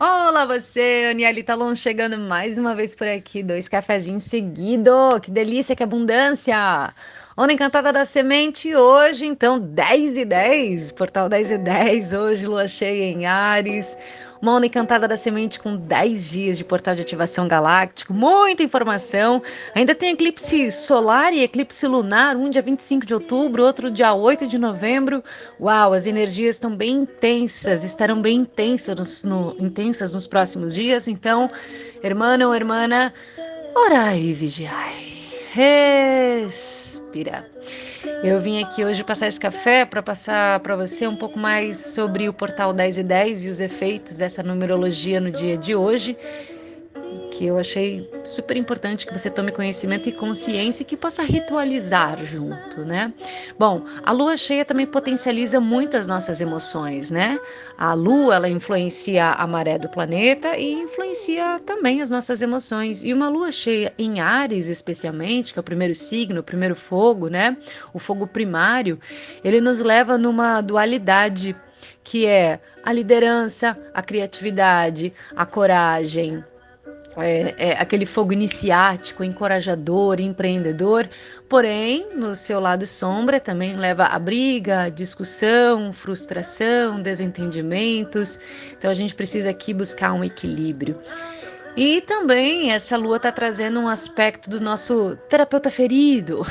Olá você, Aniele Talon, chegando mais uma vez por aqui, dois cafezinhos seguidos, que delícia, que abundância! Onda Encantada da Semente, hoje então 10 e 10, portal 10 e 10, hoje lua cheia em Ares, uma onda encantada da semente com 10 dias de portal de ativação galáctico, muita informação. Ainda tem eclipse solar e eclipse lunar, um dia 25 de outubro, outro dia 8 de novembro. Uau, as energias estão bem intensas, estarão bem intensas, no, intensas nos próximos dias. Então, irmã ou irmã, orai e vigiai. Respira. Eu vim aqui hoje passar esse café para passar para você um pouco mais sobre o portal 10 e 10 e os efeitos dessa numerologia no dia de hoje que eu achei super importante que você tome conhecimento e consciência e que possa ritualizar junto, né? Bom, a lua cheia também potencializa muito as nossas emoções, né? A lua, ela influencia a maré do planeta e influencia também as nossas emoções. E uma lua cheia em Ares, especialmente, que é o primeiro signo, o primeiro fogo, né? O fogo primário, ele nos leva numa dualidade que é a liderança, a criatividade, a coragem, é, é, aquele fogo iniciático, encorajador, empreendedor, porém, no seu lado sombra também leva a briga, discussão, frustração, desentendimentos. Então a gente precisa aqui buscar um equilíbrio. E também essa lua está trazendo um aspecto do nosso terapeuta ferido.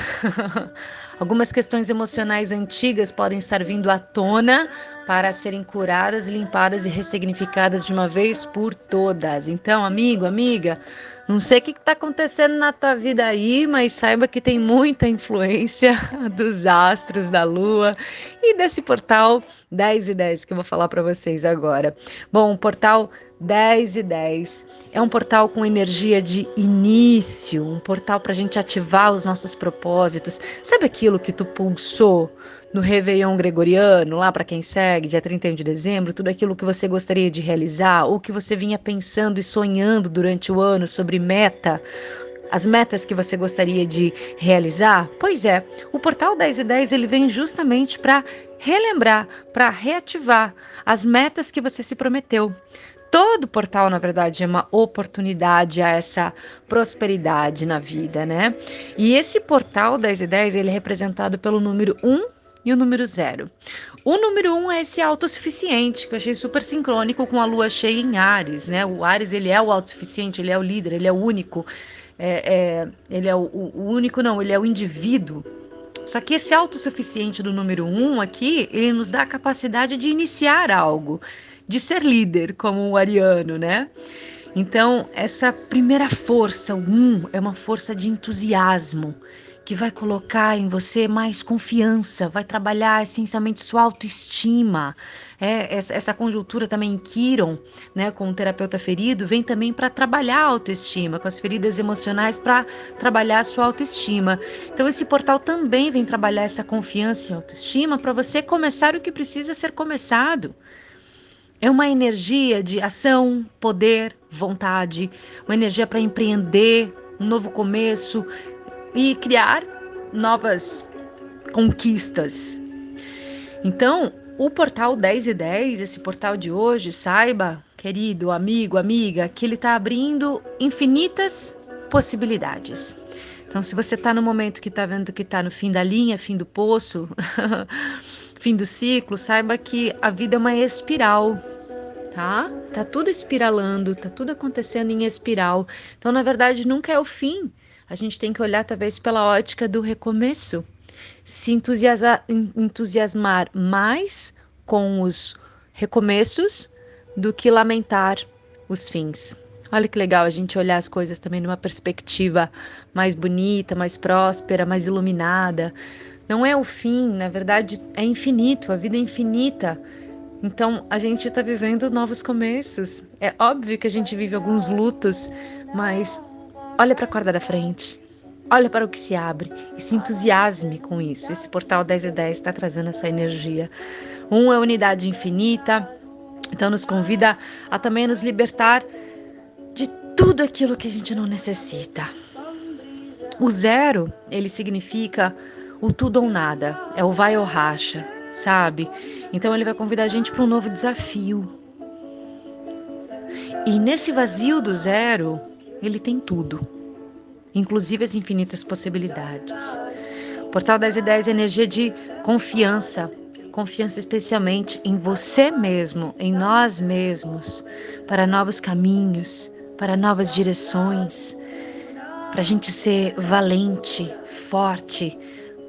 Algumas questões emocionais antigas podem estar vindo à tona para serem curadas, limpadas e ressignificadas de uma vez por todas. Então, amigo, amiga, não sei o que está acontecendo na tua vida aí, mas saiba que tem muita influência dos astros, da lua e desse portal 10 e 10 que eu vou falar para vocês agora. Bom, o portal 10 e 10 é um portal com energia de início, um portal para a gente ativar os nossos propósitos. Sabe aquilo que tu pulsou no Réveillon Gregoriano, lá para quem segue, dia 31 de dezembro, tudo aquilo que você gostaria de realizar ou que você vinha pensando e sonhando durante o ano sobre meta, as metas que você gostaria de realizar? Pois é, o portal 10 e 10 ele vem justamente para relembrar, para reativar as metas que você se prometeu. Todo portal, na verdade, é uma oportunidade a essa prosperidade na vida, né? E esse portal 10 e 10, ele é representado pelo número 1 e o número 0. O número 1 um é esse autossuficiente, que eu achei super sincrônico com a lua cheia em Ares, né? O Ares, ele é o autossuficiente, ele é o líder, ele é o único. É, é, ele é o, o único, não, ele é o indivíduo só que esse autossuficiente do número um aqui, ele nos dá a capacidade de iniciar algo, de ser líder, como o ariano, né? Então, essa primeira força, o um, é uma força de entusiasmo, que vai colocar em você mais confiança, vai trabalhar essencialmente sua autoestima. É, essa, conjuntura também em Kiron, né, com o terapeuta ferido, vem também para trabalhar a autoestima, com as feridas emocionais para trabalhar a sua autoestima. Então esse portal também vem trabalhar essa confiança e autoestima para você começar o que precisa ser começado. É uma energia de ação, poder, vontade, uma energia para empreender, um novo começo, e criar novas conquistas. Então, o portal 10 e 10, esse portal de hoje, saiba, querido amigo, amiga, que ele está abrindo infinitas possibilidades. Então, se você está no momento que está vendo que está no fim da linha, fim do poço, fim do ciclo, saiba que a vida é uma espiral, tá? Tá tudo espiralando, tá tudo acontecendo em espiral. Então, na verdade, nunca é o fim a gente tem que olhar talvez pela ótica do recomeço, se entusiasmar, mais com os recomeços do que lamentar os fins. Olha que legal a gente olhar as coisas também numa perspectiva mais bonita, mais próspera, mais iluminada. Não é o fim, na verdade é infinito, a vida é infinita. Então a gente está vivendo novos começos. É óbvio que a gente vive alguns lutos, mas Olha para a corda da frente. Olha para o que se abre e se entusiasme com isso. Esse portal 10 e 10 está trazendo essa energia. Um é unidade infinita, então nos convida a também nos libertar de tudo aquilo que a gente não necessita. O zero, ele significa o tudo ou nada, é o vai ou racha, sabe? Então ele vai convidar a gente para um novo desafio. E nesse vazio do zero, ele tem tudo, inclusive as infinitas possibilidades. O Portal das Ideias é energia de confiança, confiança especialmente em você mesmo, em nós mesmos, para novos caminhos, para novas direções, para a gente ser valente, forte,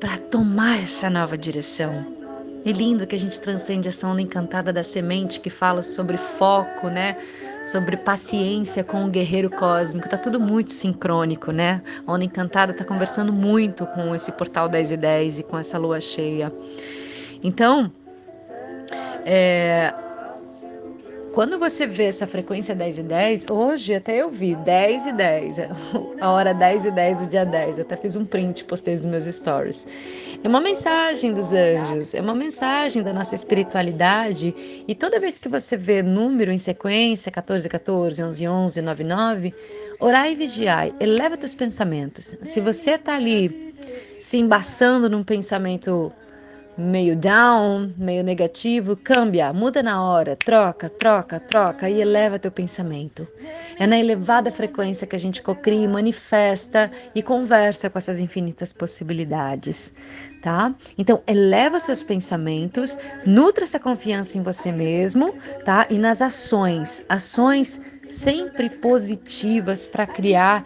para tomar essa nova direção. É lindo que a gente transcende essa onda encantada da semente que fala sobre foco, né? Sobre paciência com o guerreiro cósmico. Tá tudo muito sincrônico, né? A onda encantada tá conversando muito com esse portal 10 e 10 e com essa lua cheia. Então, é, quando você vê essa frequência 10 e 10, hoje até eu vi 10 e 10, a hora 10 e 10 do dia 10, eu até fiz um print, postei nos meus stories. É uma mensagem dos anjos, é uma mensagem da nossa espiritualidade, e toda vez que você vê número em sequência, 14, 14, 11, 11, 9, 9, orai e vigiai, eleva teus pensamentos. Se você está ali se embaçando num pensamento meio down, meio negativo, cambia, muda na hora, troca, troca, troca e eleva teu pensamento. É na elevada frequência que a gente cocria, manifesta e conversa com essas infinitas possibilidades, tá? Então, eleva seus pensamentos, nutra essa confiança em você mesmo, tá? E nas ações, ações sempre positivas para criar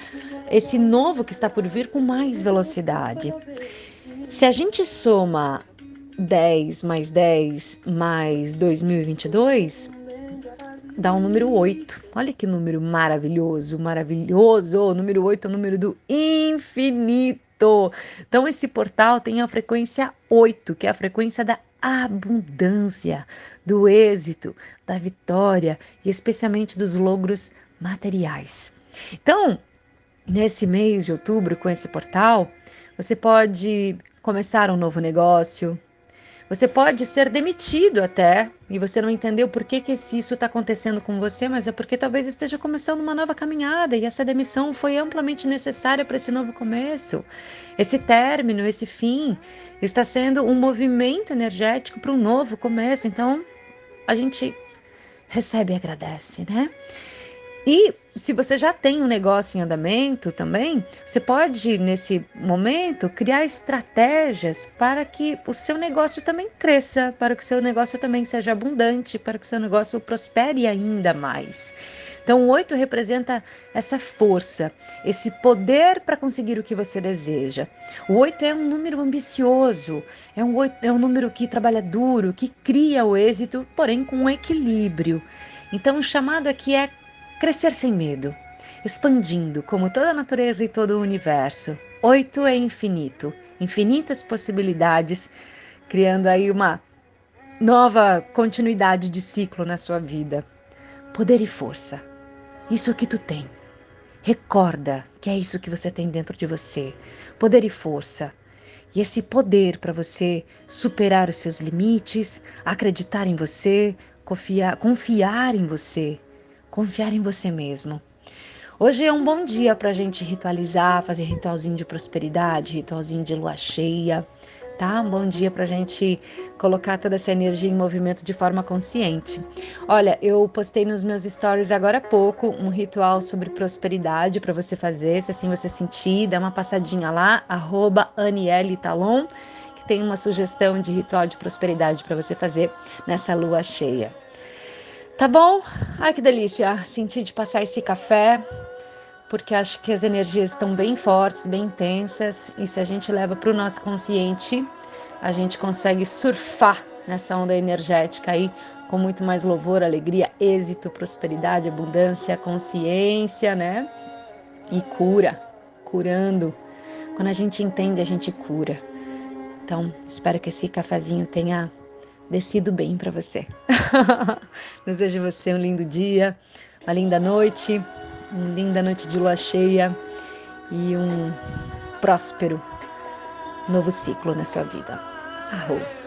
esse novo que está por vir com mais velocidade. Se a gente soma 10 mais 10 mais 2022 dá o um número 8. Olha que número maravilhoso, maravilhoso. O número 8 é o número do infinito. Então, esse portal tem a frequência 8, que é a frequência da abundância, do êxito, da vitória e especialmente dos logros materiais. Então, nesse mês de outubro, com esse portal, você pode começar um novo negócio, você pode ser demitido até e você não entendeu por que, que isso está acontecendo com você, mas é porque talvez esteja começando uma nova caminhada e essa demissão foi amplamente necessária para esse novo começo. Esse término, esse fim, está sendo um movimento energético para um novo começo. Então, a gente recebe e agradece, né? E se você já tem um negócio em andamento também, você pode, nesse momento, criar estratégias para que o seu negócio também cresça, para que o seu negócio também seja abundante, para que o seu negócio prospere ainda mais. Então, o 8 representa essa força, esse poder para conseguir o que você deseja. O 8 é um número ambicioso, é um, 8, é um número que trabalha duro, que cria o êxito, porém com um equilíbrio. Então, o chamado aqui é Crescer sem medo, expandindo como toda a natureza e todo o universo. Oito é infinito, infinitas possibilidades, criando aí uma nova continuidade de ciclo na sua vida. Poder e força. Isso que tu tem. Recorda que é isso que você tem dentro de você. Poder e força. E esse poder para você superar os seus limites, acreditar em você, confiar, confiar em você, confiar em você mesmo. Hoje é um bom dia para a gente ritualizar, fazer ritualzinho de prosperidade, ritualzinho de lua cheia, tá? Um bom dia para a gente colocar toda essa energia em movimento de forma consciente. Olha, eu postei nos meus stories agora há pouco um ritual sobre prosperidade para você fazer, se assim você sentir, dá uma passadinha lá, arroba Aniele Talon, que tem uma sugestão de ritual de prosperidade para você fazer nessa lua cheia. Tá bom? Ai, que delícia sentir de passar esse café, porque acho que as energias estão bem fortes, bem intensas, e se a gente leva para o nosso consciente, a gente consegue surfar nessa onda energética aí com muito mais louvor, alegria, êxito, prosperidade, abundância, consciência, né? E cura, curando. Quando a gente entende, a gente cura. Então, espero que esse cafezinho tenha descido bem para você. Desejo você um lindo dia, uma linda noite, uma linda noite de lua cheia e um próspero novo ciclo na sua vida. Arroz.